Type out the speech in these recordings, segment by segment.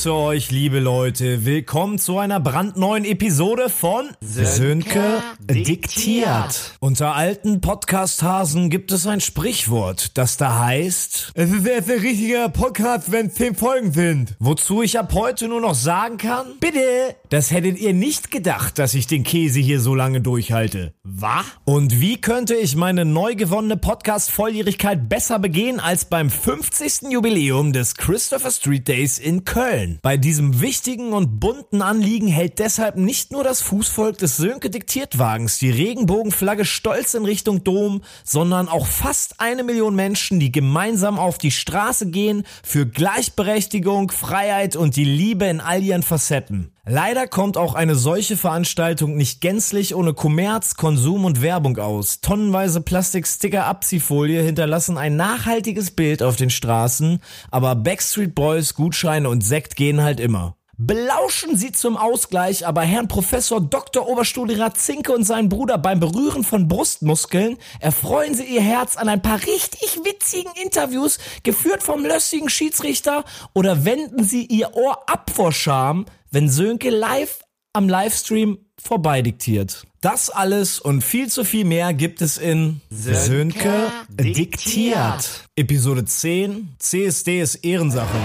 grüße euch, liebe Leute. Willkommen zu einer brandneuen Episode von Sönke diktiert. Unter alten Podcast-Hasen gibt es ein Sprichwort, das da heißt, es ist erst ein richtiger Podcast, wenn zehn Folgen sind. Wozu ich ab heute nur noch sagen kann, bitte, das hättet ihr nicht gedacht, dass ich den Käse hier so lange durchhalte. Was? Und wie könnte ich meine neu gewonnene Podcast-Volljährigkeit besser begehen als beim 50. Jubiläum des Christopher Street Days in Köln? Bei diesem wichtigen und bunten Anliegen hält deshalb nicht nur das Fußvolk des Sönke Diktiertwagens die Regenbogenflagge stolz in Richtung Dom, sondern auch fast eine Million Menschen, die gemeinsam auf die Straße gehen für Gleichberechtigung, Freiheit und die Liebe in all ihren Facetten. Leider kommt auch eine solche Veranstaltung nicht gänzlich ohne Kommerz, Konsum und Werbung aus. Tonnenweise Plastiksticker Abziehfolie hinterlassen ein nachhaltiges Bild auf den Straßen, aber Backstreet Boys, Gutscheine und Sekt gehen halt immer. Belauschen Sie zum Ausgleich aber Herrn Professor Dr. Oberstudirat Zinke und seinen Bruder beim Berühren von Brustmuskeln, erfreuen Sie Ihr Herz an ein paar richtig witzigen Interviews, geführt vom lössigen Schiedsrichter, oder wenden Sie Ihr Ohr ab vor Scham, wenn Sönke live am Livestream vorbeidiktiert. Das alles und viel zu viel mehr gibt es in Sönke diktiert. Episode 10. CSD ist Ehrensache.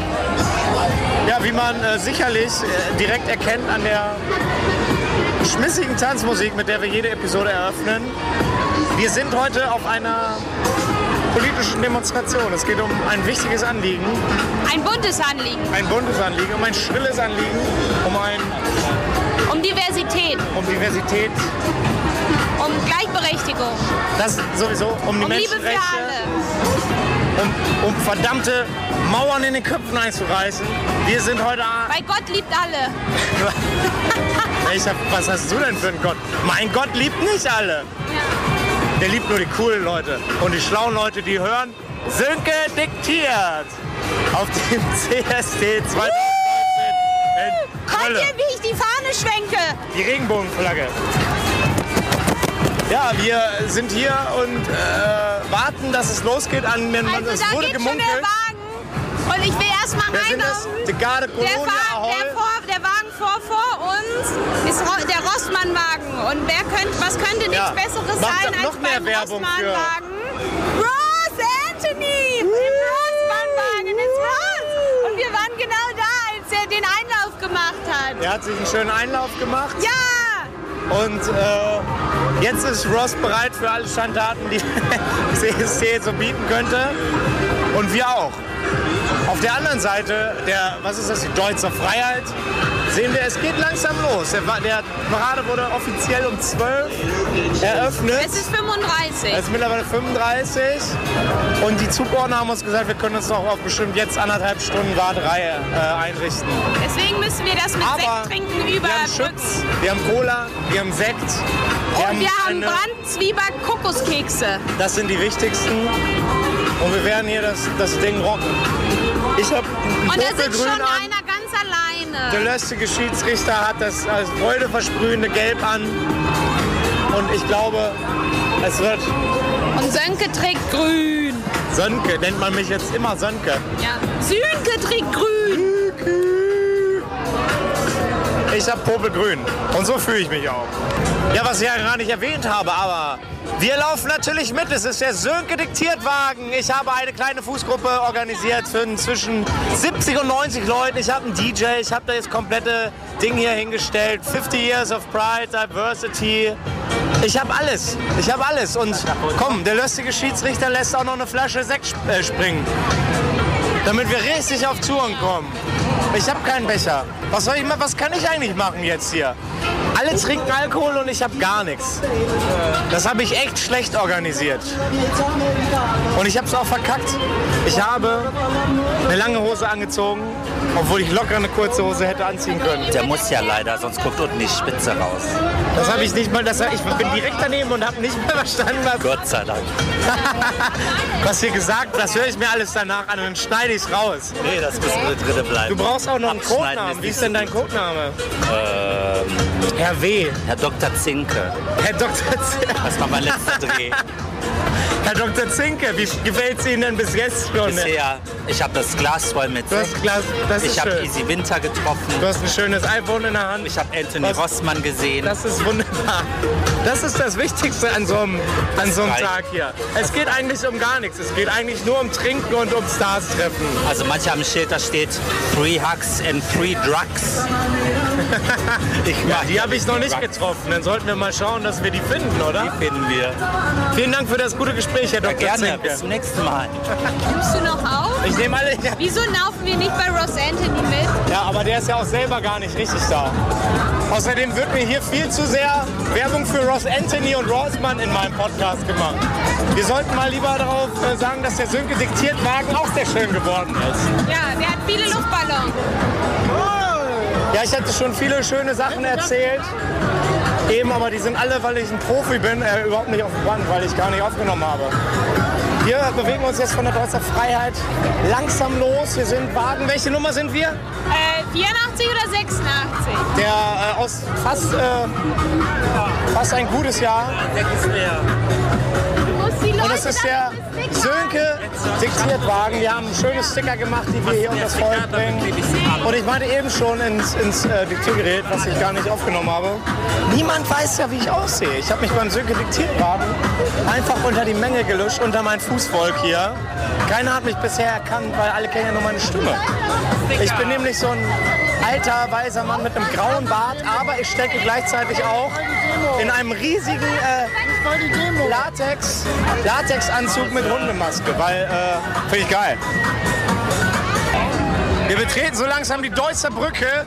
Ja, wie man äh, sicherlich äh, direkt erkennt an der schmissigen Tanzmusik, mit der wir jede Episode eröffnen. Wir sind heute auf einer politischen Demonstration. Es geht um ein wichtiges Anliegen, Ein buntes Anliegen. ein buntes Anliegen, um ein schrilles Anliegen, um ein Um Diversität, um Diversität, um Gleichberechtigung, das sowieso, um die um Liebe für Menschenrechte, alle. Um, um verdammte Mauern in den Köpfen einzureißen. Wir sind heute Weil Gott liebt alle. Ich hab, was hast du denn für einen Gott? Mein Gott liebt nicht alle. Der liebt nur die coolen Leute. Und die schlauen Leute, die hören, Sönke diktiert. Auf dem CSD 2019 in ihr, wie ich die Fahne schwenke? Die Regenbogenflagge. Ja, wir sind hier und äh, warten, dass es losgeht. An, man, Also es da wurde geht schon der gemunkelt. Wagen. Und ich will erst mal Wer sind das? einlaufen. Die Garde Der, Ahoi. der, vor, der Wagen vor, vor uns ist der Rossmann-Wagen. Und wer könnte, was könnte nichts Ja. Besseres Macht sein als beim für- Rossmann-Wagen? Ross Anthony! Im Rossmann-Wagen ist Ross! Und wir waren genau da, als er den Einlauf gemacht hat. Er hat sich einen schönen Einlauf gemacht. Ja! Und äh, jetzt ist Ross bereit für alle Schandtaten, die CSC so bieten könnte. Und wir auch. Auf der anderen Seite, der, was ist das, die Deutsche Freiheit, sehen wir, es geht langsam los. Der, der Parade wurde offiziell um 12 eröffnet. Es ist 35. Es ist mittlerweile 35 und die Zugordner haben uns gesagt, wir können uns noch auf bestimmt jetzt anderthalb Stunden Warterei äh, einrichten. Deswegen müssen wir das mit Aber Sekt trinken wir haben wir haben Cola, wir haben Sekt, wir Und wir haben eine- Brandzwieback-Kokoskekse. Das sind die wichtigsten. Und wir werden hier das, das Ding rocken. Ich habe Und da sitzt schon einer ganz alleine. Der löstige Schiedsrichter hat das als freudeversprühende Gelb an. Und ich glaube, es wird Und Sönke trägt grün. Sönke. Nennt man mich jetzt immer Sönke. Ja. Sönke trägt grün. Ich habe Popelgrün. Und so fühle ich mich auch. Ja, was ich ja gar nicht erwähnt habe, aber wir laufen natürlich mit. Es ist der Sönke Diktiertwagen. Ich habe eine kleine Fußgruppe organisiert für zwischen 70 und 90 Leuten. Ich habe einen DJ, ich habe da jetzt komplette Ding hier hingestellt. 50 Years of Pride, Diversity. Ich habe alles. Ich habe alles. Und komm, der lustige Schiedsrichter lässt auch noch eine Flasche Sekt äh, springen. Damit wir richtig auf Touren kommen. Ich habe keinen Becher. Was soll ich ma- Was kann ich eigentlich machen jetzt hier? Alle trinken Alkohol und ich habe gar nichts. Das habe ich echt schlecht organisiert. Und ich habe es auch verkackt. Ich habe eine lange Hose angezogen, obwohl ich locker eine kurze Hose hätte anziehen können. Der muss ja leider, sonst guckt unten die Spitze raus. Das habe ich nicht mal. Das, ich bin direkt daneben und habe nicht mehr verstanden, was, Gott sei Dank. was hier gesagt Das höre ich mir alles danach an und dann schneide ich es raus. Nee, das muss drin Du bleiben. brauchst auch noch einen Codenamen. Wie ist denn dein Codename? Ähm, Herr W. Herr Dr. Zinke. Herr Dr. Z. Das war mein letzter Dreh. Herr Dr. Zinke, wie gefällt es Ihnen denn bis jetzt schon? Bisher, ich habe das Glas voll mit Sekt. Glas, das ist Ich habe. Easy Winter getroffen. Du hast ein schönes iPhone in der Hand. Ich habe Anthony Was? Rossmann gesehen. Das ist wunderbar. Das ist das Wichtigste an so einem, an so einem. Tag hier. Es geht eigentlich um gar nichts. Es geht eigentlich nur um Trinken und um Stars treffen. Also manche haben ein Schild, da steht Free Hugs and Free Drugs. ich Ja, die habe ich noch nicht getroffen. Dann sollten wir mal schauen, dass wir die finden, oder? Die finden wir. Vielen Dank für das gute Gespräch, Herr Ja, Dr. gerne. Zinke. Bis zum nächsten Mal. Nimmst du noch auf? Ich nehme alle. Ja. Wieso laufen wir nicht bei Ross Anthony mit? ja, aber der ist ja auch selber gar nicht richtig da. Außerdem wird mir hier viel zu sehr Werbung für Ross Anthony und Rossmann in meinem Podcast gemacht. Wir sollten mal lieber darauf äh, sagen, dass der Sönke Diktiertwagen auch sehr schön geworden ist. Ja, der hat viele Luftballons. Ja, ich hatte schon viele schöne Sachen erzählt. Eben, aber die sind alle, weil ich ein Profi bin, äh, überhaupt nicht auf dem Band, weil ich gar nicht aufgenommen habe. Wir bewegen uns jetzt von der Deutzer Freiheit langsam los. Wir sind Wagen. Welche Nummer sind wir? Äh, 84 oder 86? Der äh, aus fast, äh, fast ein gutes Jahr. Leute Und es ist der Sönke Diktiertwagen. Wir haben schöne Sticker gemacht, die wir hier unter das Volk bringen. Und ich meinte eben schon ins, ins äh, Diktiergerät, was ich gar nicht aufgenommen habe. Niemand weiß ja, wie ich aussehe. Ich habe mich beim Sönke Diktiertwagen einfach unter die Menge gelöscht, unter mein Fußvolk hier. Keiner hat mich bisher erkannt, weil alle kennen ja nur meine Stimme. Ich bin nämlich so ein alter, weiser Mann mit einem grauen Bart, aber ich stecke gleichzeitig auch in einem riesigen äh, Latex, Latexanzug mit Hundemaske, weil, äh, finde ich geil. Wir betreten so langsam die Deutzer Brücke.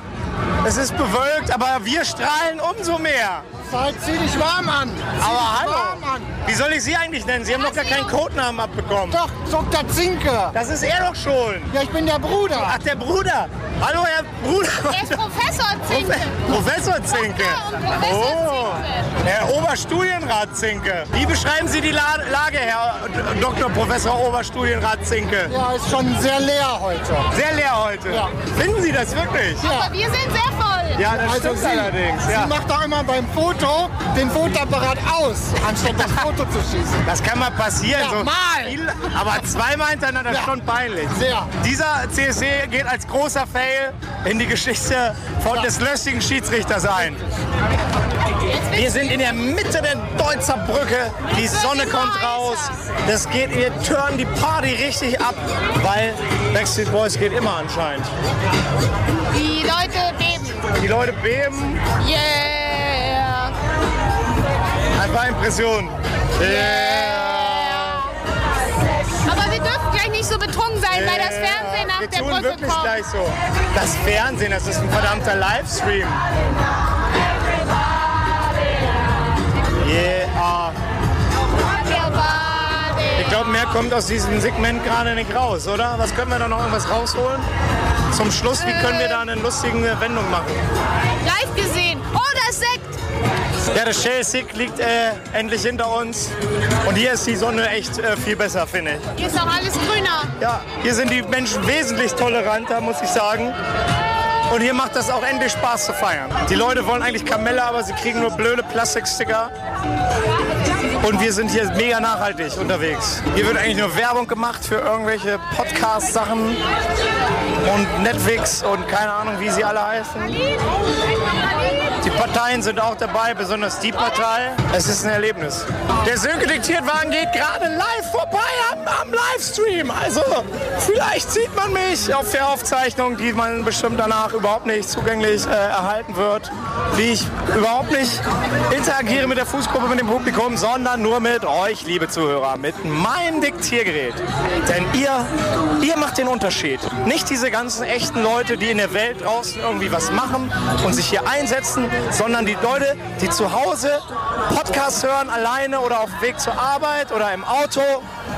Es ist bewölkt, aber wir strahlen umso mehr. Zeit, zieh dich warm an. Zieh Aber dich hallo, warm an. wie soll ich Sie eigentlich nennen? Sie haben noch gar keinen Codenamen abbekommen. Doch, Dr. Zinke. Das ist er doch schon. Ja, ich bin der Bruder. Ach, der Bruder. Hallo, Herr Bruder. Der ist Professor Zinke. Professor Zinke. Professor Oh, Zinke. Herr Oberstudienrat Zinke. Wie beschreiben Sie die La Lage, Herr Dr. Professor Oberstudienrat Zinke? Ja, ist schon sehr leer heute. Sehr leer heute. Ja. Finden Sie das wirklich? Aber wir sind sehr voll. Ja, das Also stimmt sie, allerdings. sie Ja. macht doch immer beim Foto den Fotoapparat aus, anstatt das Foto zu schießen. Das kann mal passieren. Ja, so mal. Viel, aber zweimal hintereinander Ja. schon peinlich. Sehr. Dieser CSC geht als großer Fail in die Geschichte von des löstigen Schiedsrichters ein. Wir sind in der Mitte der Deutzer Brücke. Die Sonne kommt raus. Das geht, wir turnen die Party richtig ab, weil Backstreet Boys geht immer anscheinend. Die Leute. Die Leute beben, Yeah. einfach Impression. Aber wir dürfen gleich nicht so betrunken sein, weil das Fernsehen nach Wir der tun Brücke wirklich kommt. gleich so. Das Fernsehen, das ist ein verdammter Livestream. Yeah. Ich glaube, mehr kommt aus diesem Segment gerade nicht raus, oder? Was können wir da noch irgendwas rausholen? Zum Schluss, wie können wir da eine lustige Wendung machen? Live gesehen. Oh, das Sekt. Ja, das Shell Sick liegt äh, endlich hinter uns. Und hier ist die Sonne echt äh, viel besser, finde ich. Hier ist auch alles grüner. Ja, hier sind die Menschen wesentlich toleranter, muss ich sagen. Und hier macht das auch endlich Spaß zu feiern. Die Leute wollen eigentlich Kamelle, aber sie kriegen nur blöde Plastiksticker. Und wir sind hier mega nachhaltig unterwegs. Hier wird eigentlich nur Werbung gemacht für irgendwelche Podcast-Sachen und Netflix und keine Ahnung, wie sie alle heißen. Die Parteien sind auch dabei, besonders die Partei. Es ist ein Erlebnis. Der Sönke Diktiertwagen geht gerade live vorbei am, am Livestream. Also vielleicht sieht man mich auf der Aufzeichnung, die man bestimmt danach überhaupt nicht zugänglich äh, erhalten wird. Wie ich überhaupt nicht interagiere mit der Fußgruppe, mit dem Publikum, sondern nur mit euch, liebe Zuhörer, mit meinem Diktiergerät. Denn ihr, ihr macht den Unterschied. Nicht diese ganzen echten Leute, die in der Welt draußen irgendwie was machen und sich hier einsetzen, sondern die Leute, die zu Hause Podcasts hören, alleine oder auf dem Weg zur Arbeit oder im Auto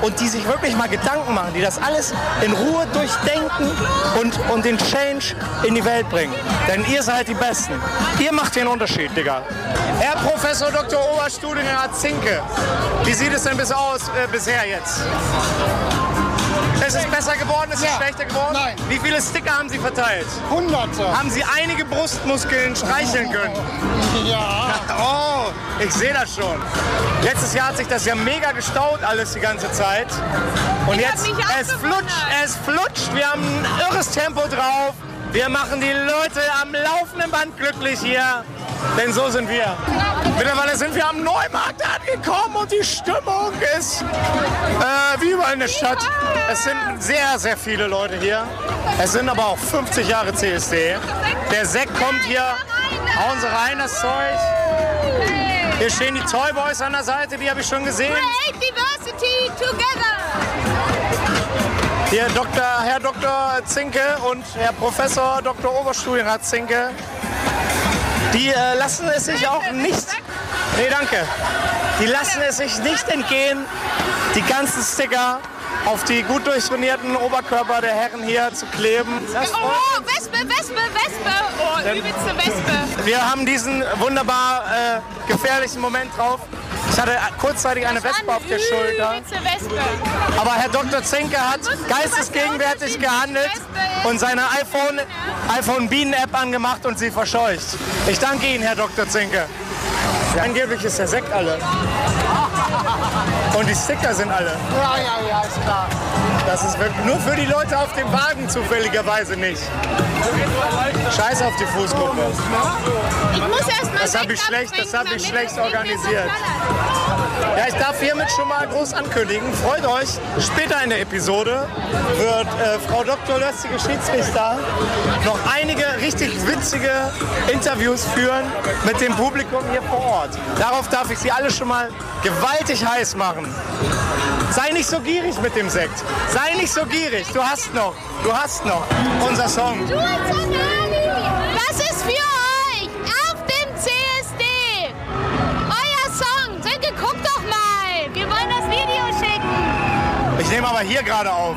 und die sich wirklich mal Gedanken machen, die das alles in Ruhe durchdenken und, und den Change in die Welt bringen. Denn ihr seid die Besten. Ihr macht den Unterschied, Digga. Herr Professor Dr. Oberstudienrat Zinke, wie sieht es denn bis aus äh, bisher jetzt? Ist es besser geworden? Ist es Ja. schlechter geworden? Nein. Wie viele Sticker haben Sie verteilt? Hunderte. Haben Sie einige Brustmuskeln streicheln können? Ja. Oh, Ich sehe das schon. Letztes Jahr hat sich das ja mega gestaut alles die ganze Zeit. Und Ich jetzt, es flutscht, es flutscht. Wir haben ein irres Tempo drauf. Wir machen die Leute am laufenden Band glücklich hier. Denn so sind wir. Mittlerweile sind wir am Neumarkt angekommen und die Stimmung ist äh, wie überall in der Stadt. Es sind sehr, sehr viele Leute hier. Es sind aber auch 50 Jahre CSD. Der Sekt kommt hier. Hauen Sie rein, das Zeug. Hier stehen die Toy Boys an der Seite, die habe ich schon gesehen. Create diversity together. Hier Dr., Herr Dr. Zinke und Herr Professor Dr. Oberstudienrat Zinke. Die äh, lassen es sich auch nicht. Nee, danke. Die lassen es sich nicht entgehen, die ganzen Sticker auf die gut durchtrainierten Oberkörper der Herren hier zu kleben. Das Oh, oh, Wespe, Wespe, Wespe. Oh, übelste Wespe. Wir haben diesen wunderbar äh, gefährlichen Moment drauf. Ich hatte kurzzeitig eine Wespe auf der Schulter. Aber Herr Dr. Zinke hat geistesgegenwärtig gehandelt und seine iPhone, iPhone Bienen-App angemacht und sie verscheucht. Ich danke Ihnen, Herr Dr. Zinke. Angeblich ist der Sekt alle. Und die Sticker sind alle. Ja, ja, ja, ist klar. Das ist wirklich nur für die Leute auf dem Wagen zufälligerweise nicht. Scheiß auf die Fußgruppe. Ich muss erst mal Das hab ich schlecht- das abtrinken, hab ich schlecht organisiert. Ja, ich darf hiermit schon mal groß ankündigen. Freut euch, später in der Episode wird äh, Frau Dr. Lössige Schiedsrichter noch einige richtig witzige Interviews führen mit dem Publikum hier vor Ort. Darauf darf ich Sie alle schon mal gewaltig heiß machen. Sei nicht so gierig mit dem Sekt. Sei nicht so gierig. Du hast noch. Du hast noch. Unser Song. Das ist für euch auf dem CSD. Euer Song. Sönke, guck doch mal. Wir wollen das Video schicken. Ich nehme aber hier gerade auf.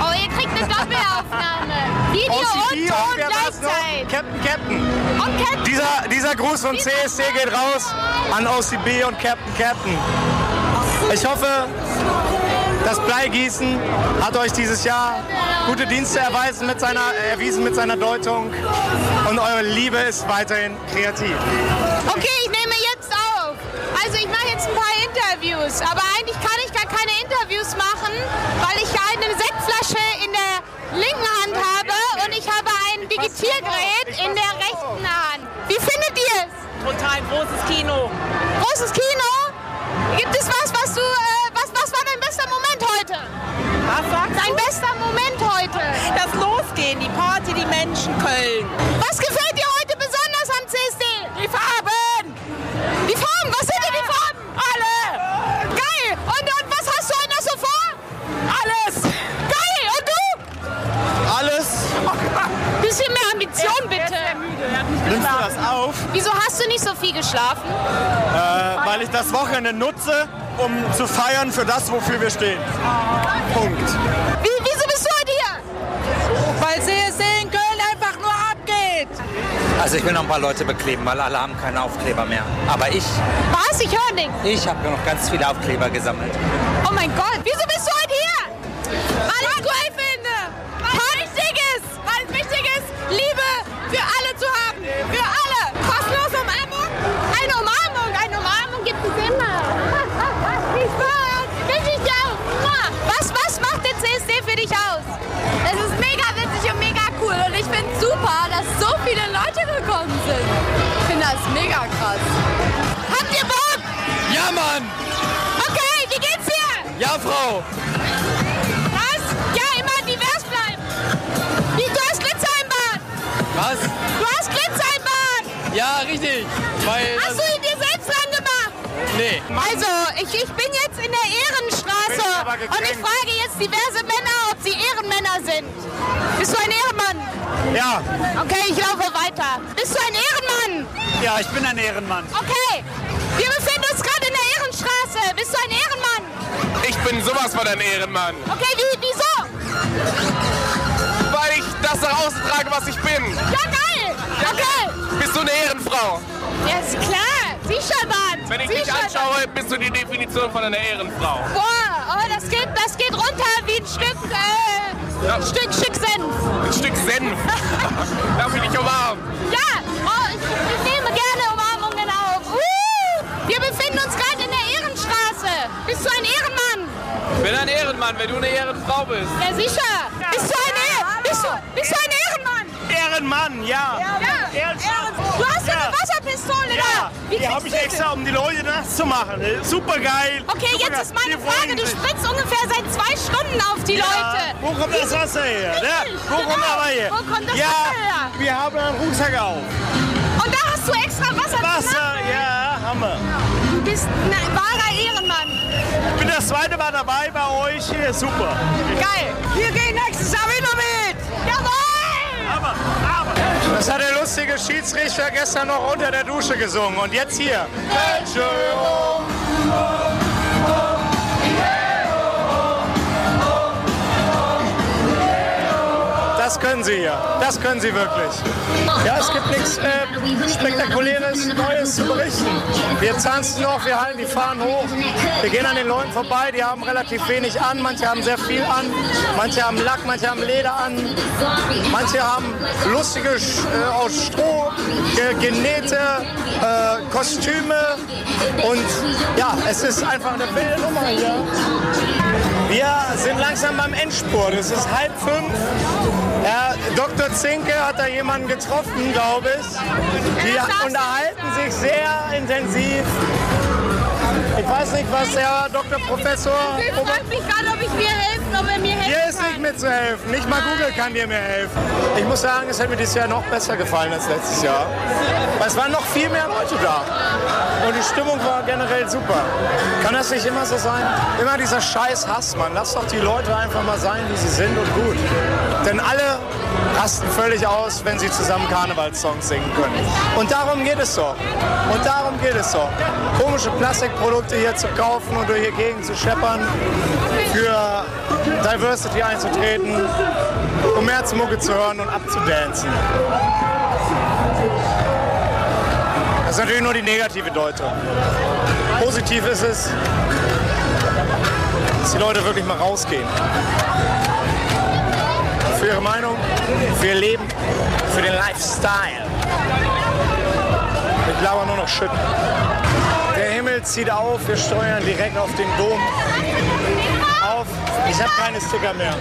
Oh, ihr kriegt eine Doppelaufnahme. Video und OCD Ton und noch? gleichzeitig. Captain Captain. Und Captain. Dieser, dieser Gruß von CSC geht raus an OCB und Captain Captain. Ich hoffe, Bleigießen hat euch dieses Jahr gute Dienste erweisen mit seiner, erwiesen mit seiner Deutung und eure Liebe ist weiterhin kreativ. Okay, ich nehme jetzt auf. Also ich mache jetzt ein paar Interviews, aber eigentlich kann ich gar keine Interviews machen, weil ich eine Sektflasche in der linken Hand habe und ich habe ein Digitiergerät in der rechten Hand. Wie findet ihr es? Total großes Kino. Großes Kino? Gibt es was, was du, äh, was, was war dein bester Moment heute? Was sagst Dein bester Moment heute? du? Das Losgehen, die Party, die Menschen, Köln. Was gefällt dir heute besonders am CSD? Die Farben! Die Farben, was sind denn die Farben? Alle! Geil! Und, und was hast du noch so vor? Alles! Geil! Und du? Alles Bisschen mehr Ambition bitte. nimmst du das auf, Wieso hast du nicht so viel geschlafen? äh, weil ich das Wochenende nutze, um zu feiern für das, wofür wir stehen. Punkt. Wie, wieso bist du heute hier? Weil CSD in Köln einfach nur abgeht. Also ich will noch ein paar Leute bekleben, weil alle haben keine Aufkleber mehr. Aber ich, Was? Ich höre nichts. ich habe noch ganz viele Aufkleber gesammelt. Oh mein Gott. Wieso bist du heute hier? Weil ich diverse Männer, ob sie Ehrenmänner sind. Bist du ein Ehrenmann? Ja, Okay, ich laufe weiter. Bist du ein Ehrenmann? ja, ich bin ein Ehrenmann. Okay. Wir befinden uns gerade in der Ehrenstraße. Bist du ein Ehrenmann? Ich bin sowas von ein Ehrenmann, Okay, wie, wieso? weil ich das nach außen trage, was ich bin. Ja, geil. Okay. Bist du eine Ehrenfrau? Ja, ist klar. Sichermann. Wenn ich dich anschaue, bist du die Definition von einer Ehrenfrau. Boah, oh, das geht, das geht runter wie ein Stück, äh, Ja. ein Stück, Stück Senf. Ein Stück Senf. Darf ich dich umarmen? Ja, oh, ich, ich nehme gerne Umarmungen auf. Uh, wir Bist du ein Ehrenmann? Ich bin ein Ehrenmann, wenn du eine Ehrenfrau bist. Ja, sicher. Bist du ein, eh bist du, bist du ein Ehrenmann? Ehrenmann, ja. Ja. Ehrenmann. Wasserpistole Ja, da. Wie die habe ich extra, um die Leute nass zu machen. Super geil. Okay, jetzt ist meine Frage. Du spritzt ungefähr seit zwei Stunden auf die Leute. Wo kommt das Wasser her? Ja, wo kommt Genau. aber her? Wo kommt das ja, Wasser her? wir haben einen Rucksack auf. Und da hast du extra Wasser Wasser, ja, Hammer. Du bist ein wahrer Ehrenmann. Ich bin das zweite Mal dabei bei euch. Hier, super. Geil. Wir gehen nächstes Jahr wieder mit. Jawohl. Aber, Das hat der lustige Schiedsrichter gestern noch unter der Dusche gesungen. Und jetzt hier. Entschuldigung. Können Sie hier. Das können Sie wirklich. Ja, es gibt nichts äh, Spektakuläres, Neues zu berichten. Wir tanzen noch, wir halten die Fahnen hoch. Wir gehen an den Leuten vorbei, die haben relativ wenig an. Manche haben sehr viel an. Manche haben Lack, manche haben Leder an. Manche haben lustige äh, aus Stroh ge genähte äh, Kostüme. Und ja, es ist einfach eine wilde Nummer hier. Wir sind langsam beim Endspurt. Es ist halb fünf. Herr Dr. Zinke hat da jemanden getroffen, glaube ich. Die unterhalten sich sehr intensiv. Ich weiß nicht, was der Dr. Professor. Ich frage mich gerade, ob ich mir helfen, ob er mir helfen Hier ist nicht mitzuhelfen. Nicht mal Google kann dir mehr helfen. Ich muss sagen, es hätte mir dieses Jahr noch besser gefallen als letztes Jahr. Weil es waren noch viel mehr Leute da. Und die Stimmung war generell super. Kann das nicht immer so sein? Immer dieser scheiß Hass, Mann. Lass doch die Leute einfach mal sein, wie sie sind und gut. Denn alle rasten völlig aus, wenn sie zusammen Karnevalssongs singen können. Und darum geht es doch. Und darum geht es doch. Komische Plastikprodukte hier zu kaufen und durch die Gegend zu scheppern, für Diversity einzutreten, um Märzmucke zu hören und abzudancen. Das ist natürlich nur die negative Deutung. Positiv ist es, dass die Leute wirklich mal rausgehen. Für ihre Meinung, für ihr Leben, für den Lifestyle. Ich laber nur noch Shit. Der Himmel zieht auf, wir steuern direkt auf den Dom. Auf. Ich habe keine Sticker mehr.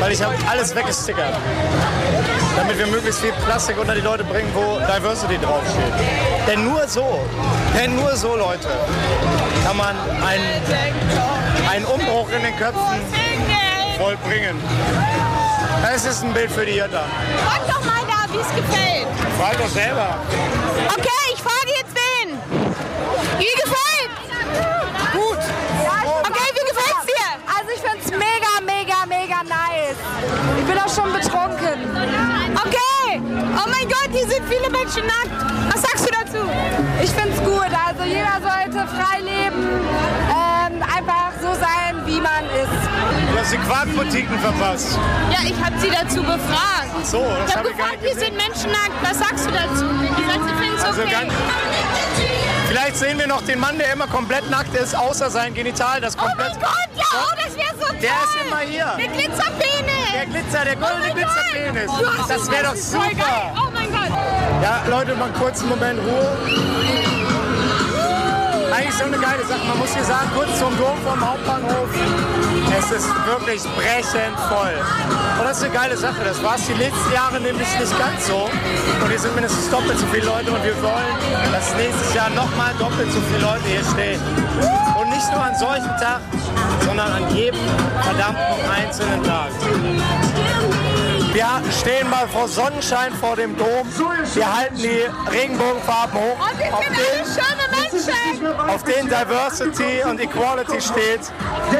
Weil ich habe alles weggestickert. Damit wir möglichst viel Plastik unter die Leute bringen, wo Diversity draufsteht. Denn nur so, denn nur so, Leute, kann man einen, einen Umbruch in den Köpfen vollbringen. Es ist ein Bild für die Jutta. Frag doch mal da, wie es gefällt. Frag doch selber. Okay, ich frage jetzt den. Wie gefällt's? Bin auch schon betrunken. Okay. Oh mein Gott, hier sind viele Menschen nackt. Was sagst du dazu? Ich find's gut. Also jeder sollte frei leben, ähm, einfach so sein, wie man ist. Du hast die Quarkboutiquen verpasst. Ja, ich habe sie dazu befragt. So, das Ich habe ich gar gefragt, hier sind Menschen nackt. Was sagst du dazu? Die sagt, sie finden's Also okay. ganz- Vielleicht sehen wir noch den Mann, der immer komplett nackt ist, außer sein Genital, das Oh komplett... mein Gott, ja, oh, das wäre so toll. Der ist immer hier. Der Glitzerpenis. Der Glitzer, der goldene Oh Glitzerpenis. Gott. Das wäre doch super. geil. Oh mein Gott. Ja, Leute, mal kurz einen Moment Ruhe. Eigentlich so eine geile Sache. Man muss hier sagen, kurz zum Dom vom Hauptbahnhof. Es ist wirklich brechend voll. Und das ist eine geile Sache. Das war es die letzten Jahre nämlich nicht ganz so. Und hier sind mindestens doppelt so viele Leute. Und wir wollen, dass nächstes Jahr nochmal doppelt so viele Leute hier stehen. Und nicht nur an solchen Tag, sondern an jedem verdammten einzelnen Tag. Wir stehen mal vor Sonnenschein vor dem Dom. Wir halten die Regenbogenfarben hoch, Und wir sind alle schöne Menschen. Auf denen Diversity und Equality steht.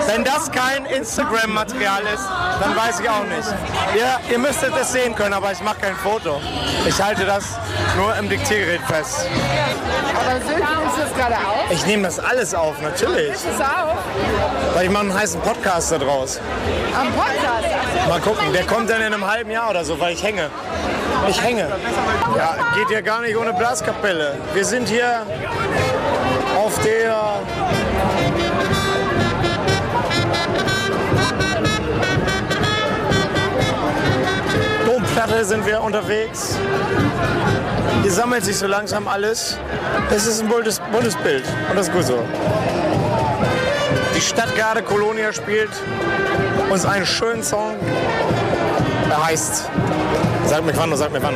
Wenn das kein Instagram-Material ist, dann weiß ich auch nicht. Ihr, ihr müsstet es sehen können, aber ich mache kein Foto. Ich halte das nur im Diktiergerät fest. Aber Sönke, nimmst du das gerade auf? Ich nehme das alles auf, natürlich. Ist es auf? Weil ich mache einen heißen Podcast da draus. Am Podcast? Mal gucken, der kommt dann in einem halben Jahr oder so, weil ich hänge. Ich hänge. Ja, geht ja gar nicht ohne Blaskapelle. Wir sind hier der Domplatte sind wir unterwegs. Hier sammelt sich so langsam alles. Es ist ein buntes, buntes Bild und das ist gut so. die Stadt gerade Kolonia spielt uns einen schönen Song. Er heißt, sag mir wann, sag mir wann.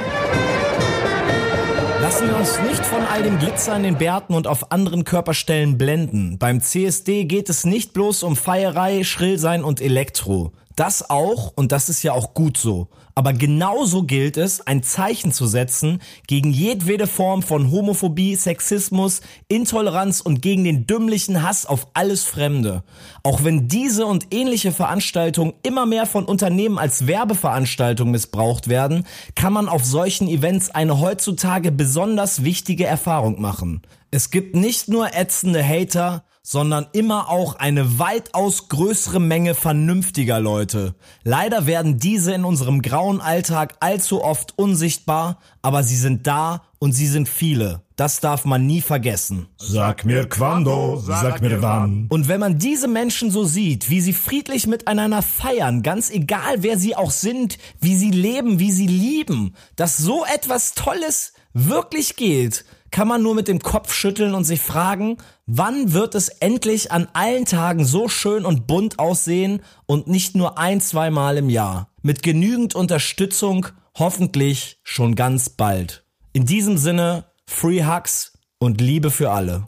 Lassen wir uns nicht von all dem Glitzer in den Bärten und auf anderen Körperstellen blenden. Beim CSD geht es nicht bloß um Feierei, Schrillsein und Elektro. Das auch, und das ist ja auch gut so. Aber genauso gilt es, ein Zeichen zu setzen gegen jedwede Form von Homophobie, Sexismus, Intoleranz und gegen den dümmlichen Hass auf alles Fremde. Auch wenn diese und ähnliche Veranstaltungen immer mehr von Unternehmen als Werbeveranstaltungen missbraucht werden, kann man auf solchen Events eine heutzutage besonders wichtige Erfahrung machen. Es gibt nicht nur ätzende Hater, sondern immer auch eine weitaus größere Menge vernünftiger Leute. Leider werden diese in unserem grauen Alltag allzu oft unsichtbar, aber sie sind da und sie sind viele. Das darf man nie vergessen. Sag mir quando, sag mir wann. Und wenn man diese Menschen so sieht, wie sie friedlich miteinander feiern, ganz egal wer sie auch sind, wie sie leben, wie sie lieben, dass so etwas Tolles wirklich geht, kann man nur mit dem Kopf schütteln und sich fragen, wann wird es endlich an allen Tagen so schön und bunt aussehen und nicht nur ein, zweimal im Jahr. Mit genügend Unterstützung hoffentlich schon ganz bald. In diesem Sinne, Free Hugs und Liebe für alle.